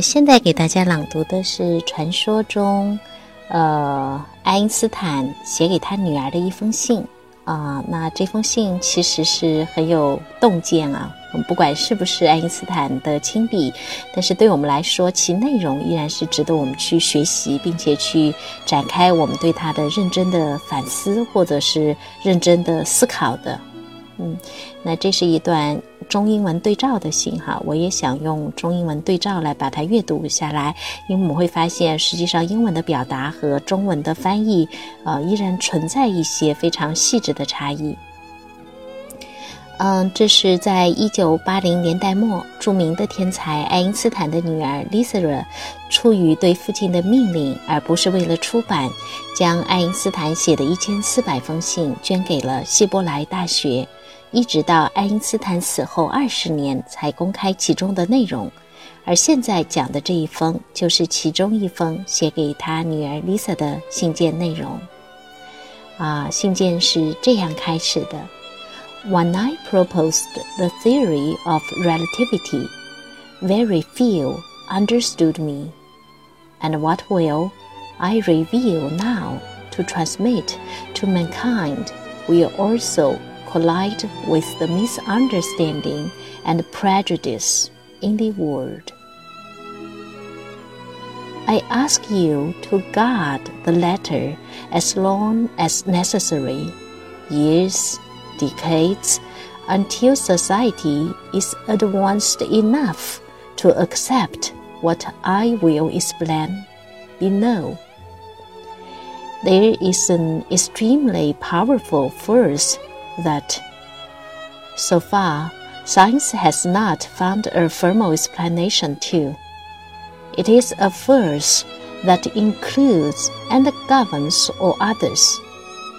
现在给大家朗读的是传说中，呃，爱因斯坦写给他女儿的一封信啊。那这封信其实是很有洞见啊。我们不管是不是爱因斯坦的亲笔，但是对我们来说，其内容依然是值得我们去学习，并且去展开我们对他的认真的反思，或者是认真的思考的。嗯，那这是一段中英文对照的信哈，我也想用中英文对照来把它阅读下来，因为我们会发现，实际上英文的表达和中文的翻译，呃，依然存在一些非常细致的差异。嗯，这是在一九八零年代末，著名的天才爱因斯坦的女儿 Lisa，出于对父亲的命令，而不是为了出版，将爱因斯坦写的一千四百封信捐给了希伯来大学。一直到爱因斯坦死后二十年才公开其中的内容，而现在讲的这一封就是其中一封写给他女儿 Lisa 的信件内容。啊，信件是这样开始的：When I proposed the theory of relativity, very few understood me, and what will I reveal now to transmit to mankind will also collide with the misunderstanding and prejudice in the world. I ask you to guard the letter as long as necessary, years, decades, until society is advanced enough to accept what I will explain below. There is an extremely powerful force that so far science has not found a formal explanation to. It is a force that includes and governs all others,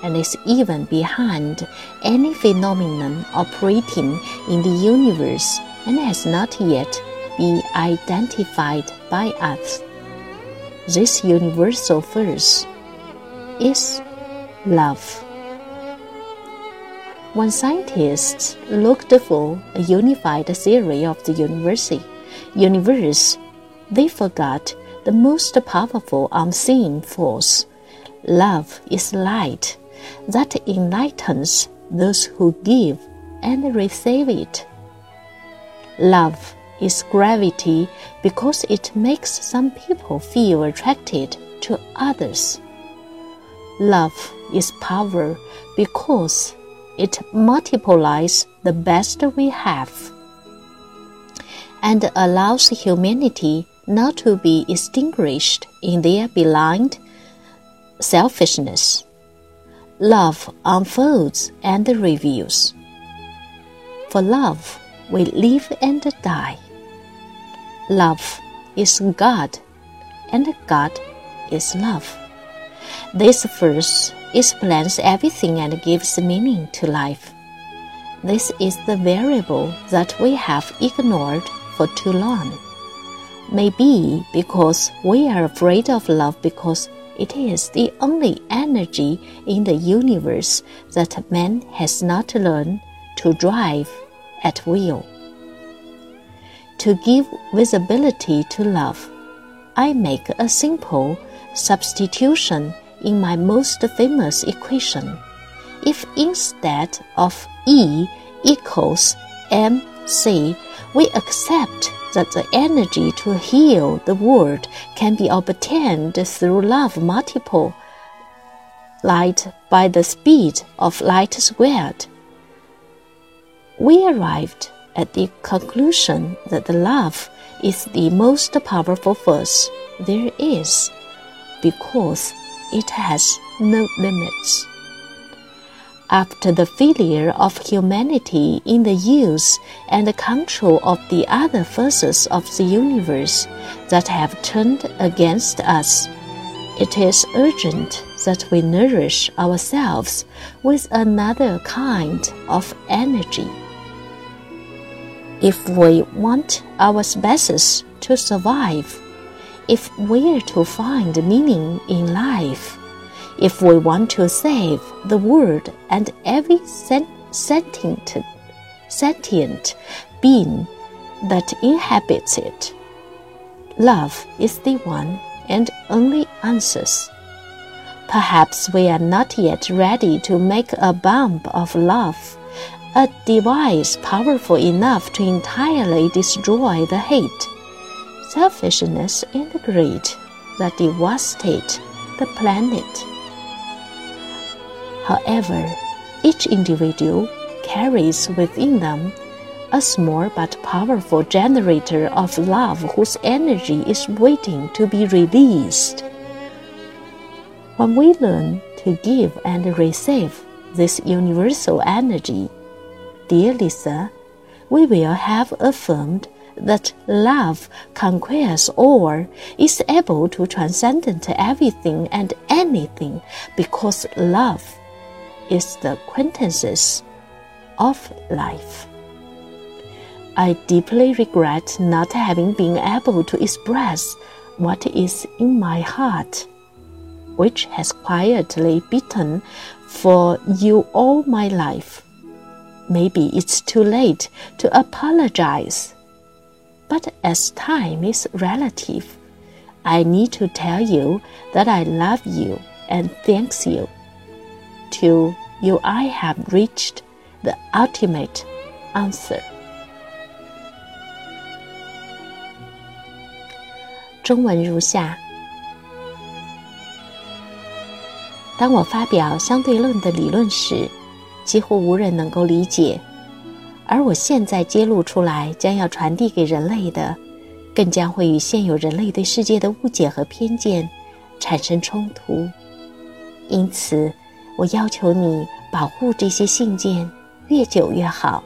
and is even behind any phenomenon operating in the universe and has not yet been identified by us. This universal force is love. When scientists looked for a unified theory of the universe, universe, they forgot the most powerful unseen force. Love is light that enlightens those who give and receive it. Love is gravity because it makes some people feel attracted to others. Love is power because it multiplies the best we have and allows humanity not to be extinguished in their blind selfishness. Love unfolds and reveals. For love, we live and die. Love is God, and God is love. This verse explains everything and gives meaning to life. This is the variable that we have ignored for too long. Maybe because we are afraid of love because it is the only energy in the universe that man has not learned to drive at will. To give visibility to love, I make a simple substitution in my most famous equation. If instead of E equals mc, we accept that the energy to heal the world can be obtained through love multiple light by the speed of light squared. We arrived at the conclusion that the love is the most powerful force there is because it has no limits. after the failure of humanity in the use and control of the other forces of the universe that have turned against us, it is urgent that we nourish ourselves with another kind of energy. If we want our species to survive, if we're to find meaning in life, if we want to save the world and every sentient, sentient being that inhabits it, love is the one and only answer. Perhaps we are not yet ready to make a bomb of love, a device powerful enough to entirely destroy the hate, selfishness, and greed that devastate the planet. However, each individual carries within them a small but powerful generator of love whose energy is waiting to be released. When we learn to give and receive this universal energy, dear Lisa, we will have affirmed that love conquers all, is able to transcend everything and anything, because love is the quintessence of life. I deeply regret not having been able to express what is in my heart, which has quietly beaten for you all my life. Maybe it's too late to apologize But as time is relative, I need to tell you that I love you and thanks you. To you I have reached the ultimate answer。中文如下：当我发表相对论的理论时，几乎无人能够理解； 而我现在揭露出来，将要传递给人类的，更将会与现有人类对世界的误解和偏见产生冲突。因此。我要求你保护这些信件，越久越好，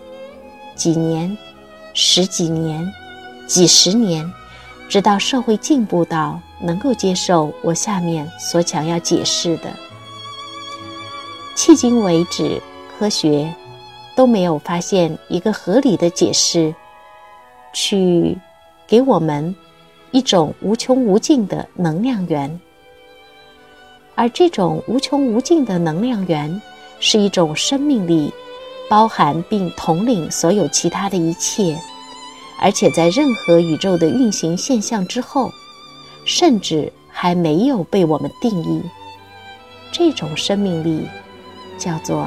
几年、十几年、几十年，直到社会进步到能够接受我下面所想要解释的。迄今为止，科学都没有发现一个合理的解释，去给我们一种无穷无尽的能量源。而这种无穷无尽的能量源，是一种生命力，包含并统领所有其他的一切，而且在任何宇宙的运行现象之后，甚至还没有被我们定义。这种生命力叫做。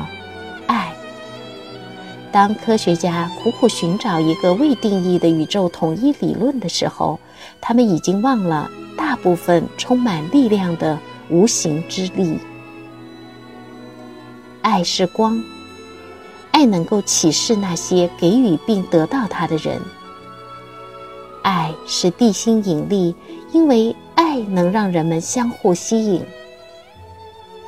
当科学家苦苦寻找一个未定义的宇宙统一理论的时候，他们已经忘了大部分充满力量的。无形之力，爱是光，爱能够启示那些给予并得到它的人。爱是地心引力，因为爱能让人们相互吸引。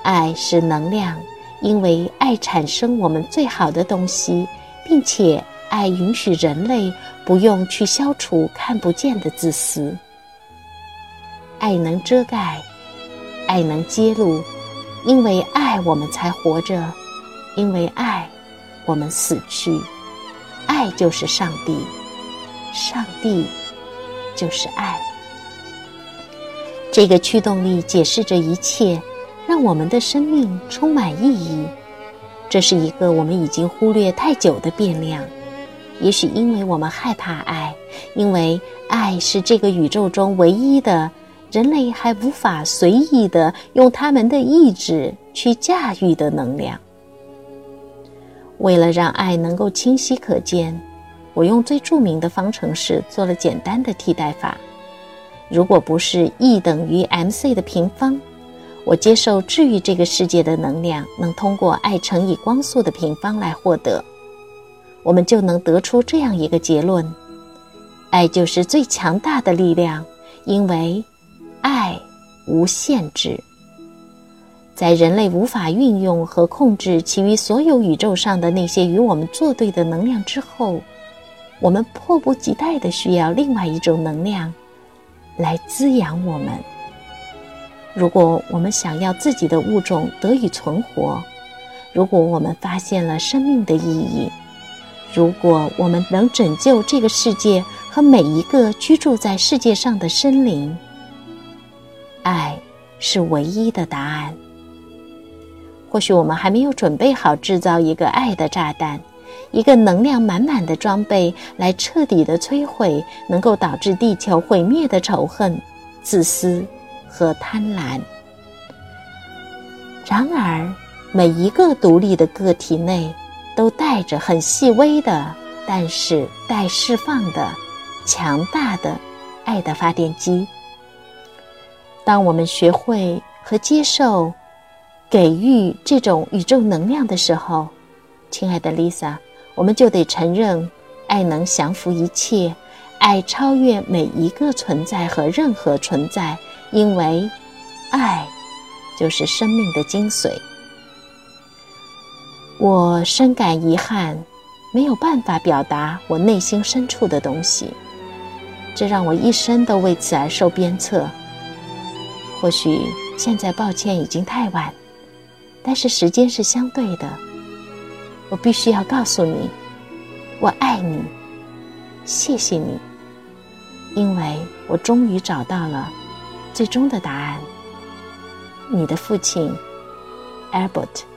爱是能量，因为爱产生我们最好的东西，并且爱允许人类不用去消除看不见的自私。爱能遮盖。爱能揭露，因为爱我们才活着，因为爱我们死去。爱就是上帝，上帝就是爱。这个驱动力解释着一切，让我们的生命充满意义。这是一个我们已经忽略太久的变量。也许因为我们害怕爱，因为爱是这个宇宙中唯一的。人类还无法随意的用他们的意志去驾驭的能量。为了让爱能够清晰可见，我用最著名的方程式做了简单的替代法。如果不是 E 等于 mc 的平方，我接受治愈这个世界的能量能通过爱乘以光速的平方来获得，我们就能得出这样一个结论：爱就是最强大的力量，因为。爱无限制。在人类无法运用和控制其余所有宇宙上的那些与我们作对的能量之后，我们迫不及待的需要另外一种能量来滋养我们。如果我们想要自己的物种得以存活，如果我们发现了生命的意义，如果我们能拯救这个世界和每一个居住在世界上的生灵，爱是唯一的答案。或许我们还没有准备好制造一个爱的炸弹，一个能量满满的装备，来彻底的摧毁能够导致地球毁灭的仇恨、自私和贪婪。然而，每一个独立的个体内，都带着很细微的，但是待释放的、强大的爱的发电机。当我们学会和接受。给予这种宇宙能量的时候，亲爱的 Lisa，我们就得承认，爱能降服一切，爱超越每一个存在和任何存在，因为爱就是生命的精髓。我深感遗憾，没有办法表达我内心深处的东西，这让我一生都为此而受鞭策。或许现在抱歉已经太晚。但是时间是相对的，我必须要告诉你，我爱你，谢谢你，因为我终于找到了最终的答案。你的父亲，Albert。